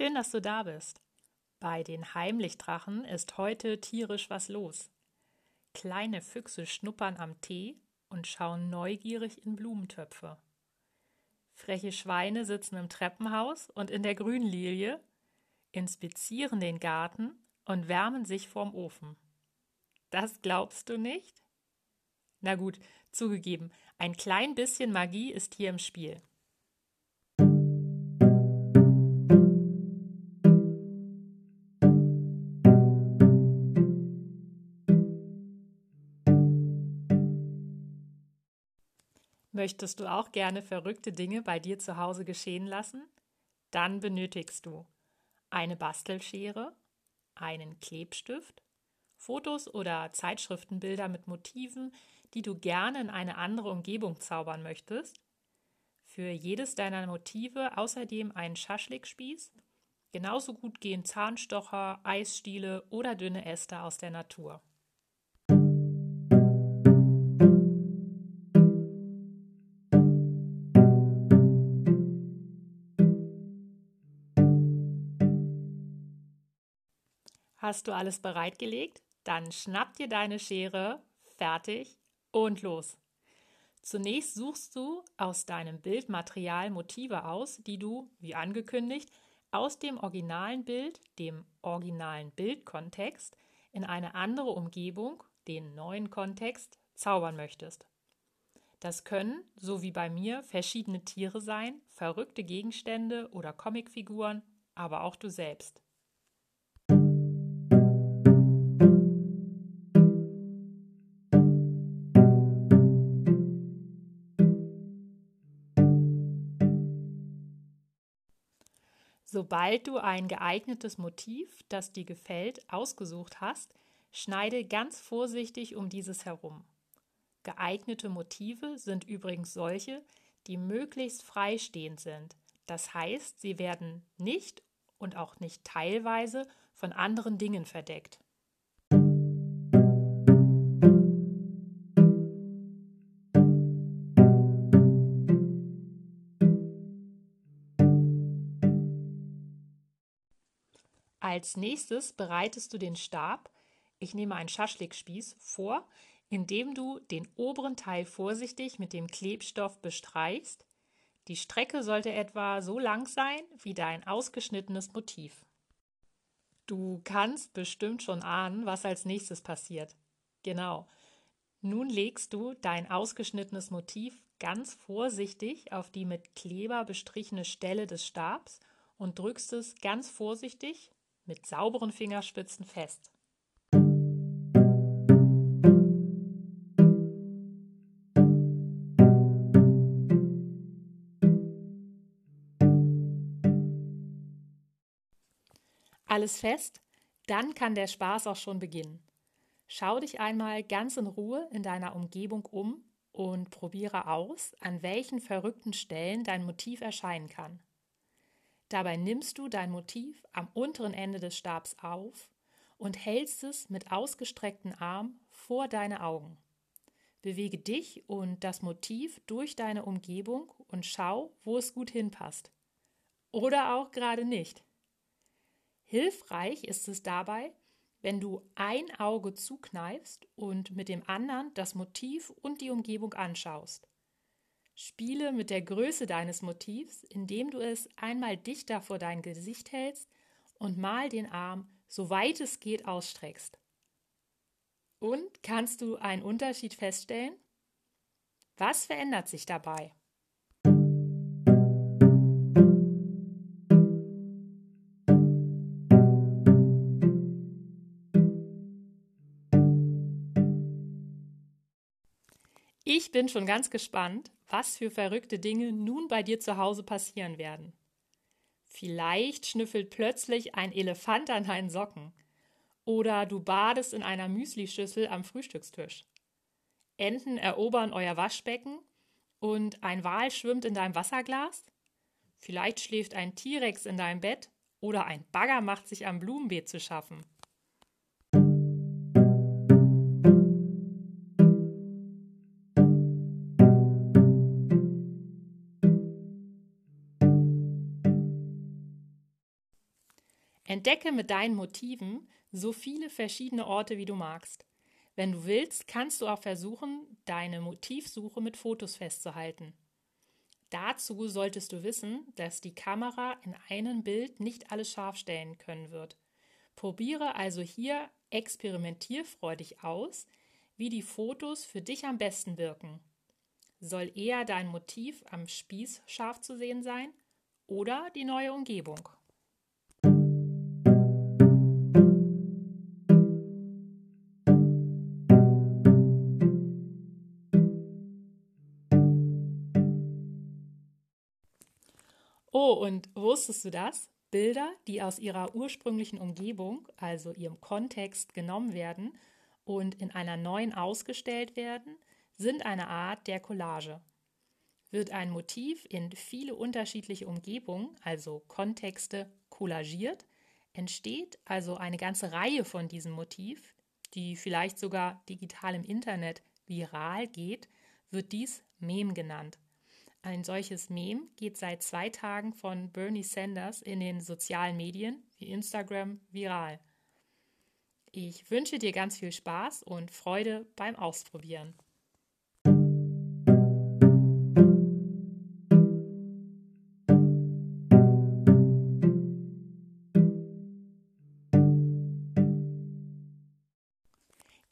Schön, dass du da bist. Bei den Heimlichdrachen ist heute tierisch was los. Kleine Füchse schnuppern am Tee und schauen neugierig in Blumentöpfe. Freche Schweine sitzen im Treppenhaus und in der Grünlilie, inspizieren den Garten und wärmen sich vorm Ofen. Das glaubst du nicht? Na gut, zugegeben, ein klein bisschen Magie ist hier im Spiel. Möchtest du auch gerne verrückte Dinge bei dir zu Hause geschehen lassen? Dann benötigst du eine Bastelschere, einen Klebstift, Fotos oder Zeitschriftenbilder mit Motiven, die du gerne in eine andere Umgebung zaubern möchtest. Für jedes deiner Motive außerdem einen Schaschlikspieß. Genauso gut gehen Zahnstocher, Eisstiele oder dünne Äste aus der Natur. Hast du alles bereitgelegt? Dann schnapp dir deine Schere, fertig und los. Zunächst suchst du aus deinem Bildmaterial Motive aus, die du, wie angekündigt, aus dem originalen Bild, dem originalen Bildkontext, in eine andere Umgebung, den neuen Kontext, zaubern möchtest. Das können, so wie bei mir, verschiedene Tiere sein, verrückte Gegenstände oder Comicfiguren, aber auch du selbst. Sobald du ein geeignetes Motiv, das dir gefällt, ausgesucht hast, schneide ganz vorsichtig um dieses herum. Geeignete Motive sind übrigens solche, die möglichst freistehend sind. Das heißt, sie werden nicht und auch nicht teilweise von anderen Dingen verdeckt. Als nächstes bereitest du den Stab, ich nehme einen Schaschlikspieß, vor, indem du den oberen Teil vorsichtig mit dem Klebstoff bestreichst. Die Strecke sollte etwa so lang sein wie dein ausgeschnittenes Motiv. Du kannst bestimmt schon ahnen, was als nächstes passiert. Genau. Nun legst du dein ausgeschnittenes Motiv ganz vorsichtig auf die mit Kleber bestrichene Stelle des Stabs und drückst es ganz vorsichtig mit sauberen Fingerspitzen fest. Alles fest? Dann kann der Spaß auch schon beginnen. Schau dich einmal ganz in Ruhe in deiner Umgebung um und probiere aus, an welchen verrückten Stellen dein Motiv erscheinen kann. Dabei nimmst du dein Motiv am unteren Ende des Stabs auf und hältst es mit ausgestreckten Arm vor deine Augen. Bewege dich und das Motiv durch deine Umgebung und schau, wo es gut hinpasst. Oder auch gerade nicht. Hilfreich ist es dabei, wenn du ein Auge zukneifst und mit dem anderen das Motiv und die Umgebung anschaust. Spiele mit der Größe deines Motivs, indem du es einmal dichter vor dein Gesicht hältst und mal den Arm, so weit es geht, ausstreckst. Und kannst du einen Unterschied feststellen? Was verändert sich dabei? Ich bin schon ganz gespannt, was für verrückte Dinge nun bei dir zu Hause passieren werden. Vielleicht schnüffelt plötzlich ein Elefant an deinen Socken. Oder du badest in einer Müslischüssel am Frühstückstisch. Enten erobern euer Waschbecken und ein Wal schwimmt in deinem Wasserglas. Vielleicht schläft ein T-Rex in deinem Bett oder ein Bagger macht sich am Blumenbeet zu schaffen. Entdecke mit deinen Motiven so viele verschiedene Orte, wie du magst. Wenn du willst, kannst du auch versuchen, deine Motivsuche mit Fotos festzuhalten. Dazu solltest du wissen, dass die Kamera in einem Bild nicht alles scharf stellen können wird. Probiere also hier experimentierfreudig aus, wie die Fotos für dich am besten wirken. Soll eher dein Motiv am Spieß scharf zu sehen sein oder die neue Umgebung? Oh, und wusstest du das? Bilder, die aus ihrer ursprünglichen Umgebung, also ihrem Kontext, genommen werden und in einer neuen ausgestellt werden, sind eine Art der Collage. Wird ein Motiv in viele unterschiedliche Umgebungen, also Kontexte, collagiert, entsteht also eine ganze Reihe von diesem Motiv, die vielleicht sogar digital im Internet viral geht, wird dies Mem genannt. Ein solches Meme geht seit zwei Tagen von Bernie Sanders in den sozialen Medien wie Instagram viral. Ich wünsche dir ganz viel Spaß und Freude beim Ausprobieren.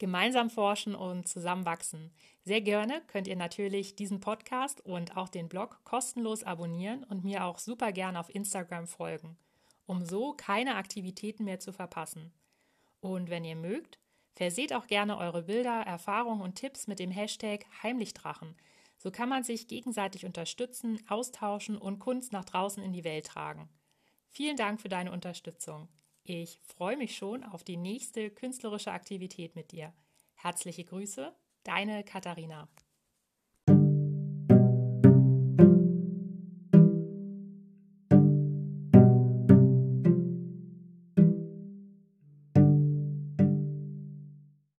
Gemeinsam forschen und zusammenwachsen. Sehr gerne könnt ihr natürlich diesen Podcast und auch den Blog kostenlos abonnieren und mir auch super gerne auf Instagram folgen, um so keine Aktivitäten mehr zu verpassen. Und wenn ihr mögt, verseht auch gerne eure Bilder, Erfahrungen und Tipps mit dem Hashtag Heimlichdrachen. So kann man sich gegenseitig unterstützen, austauschen und Kunst nach draußen in die Welt tragen. Vielen Dank für deine Unterstützung. Ich freue mich schon auf die nächste künstlerische Aktivität mit dir. Herzliche Grüße, deine Katharina.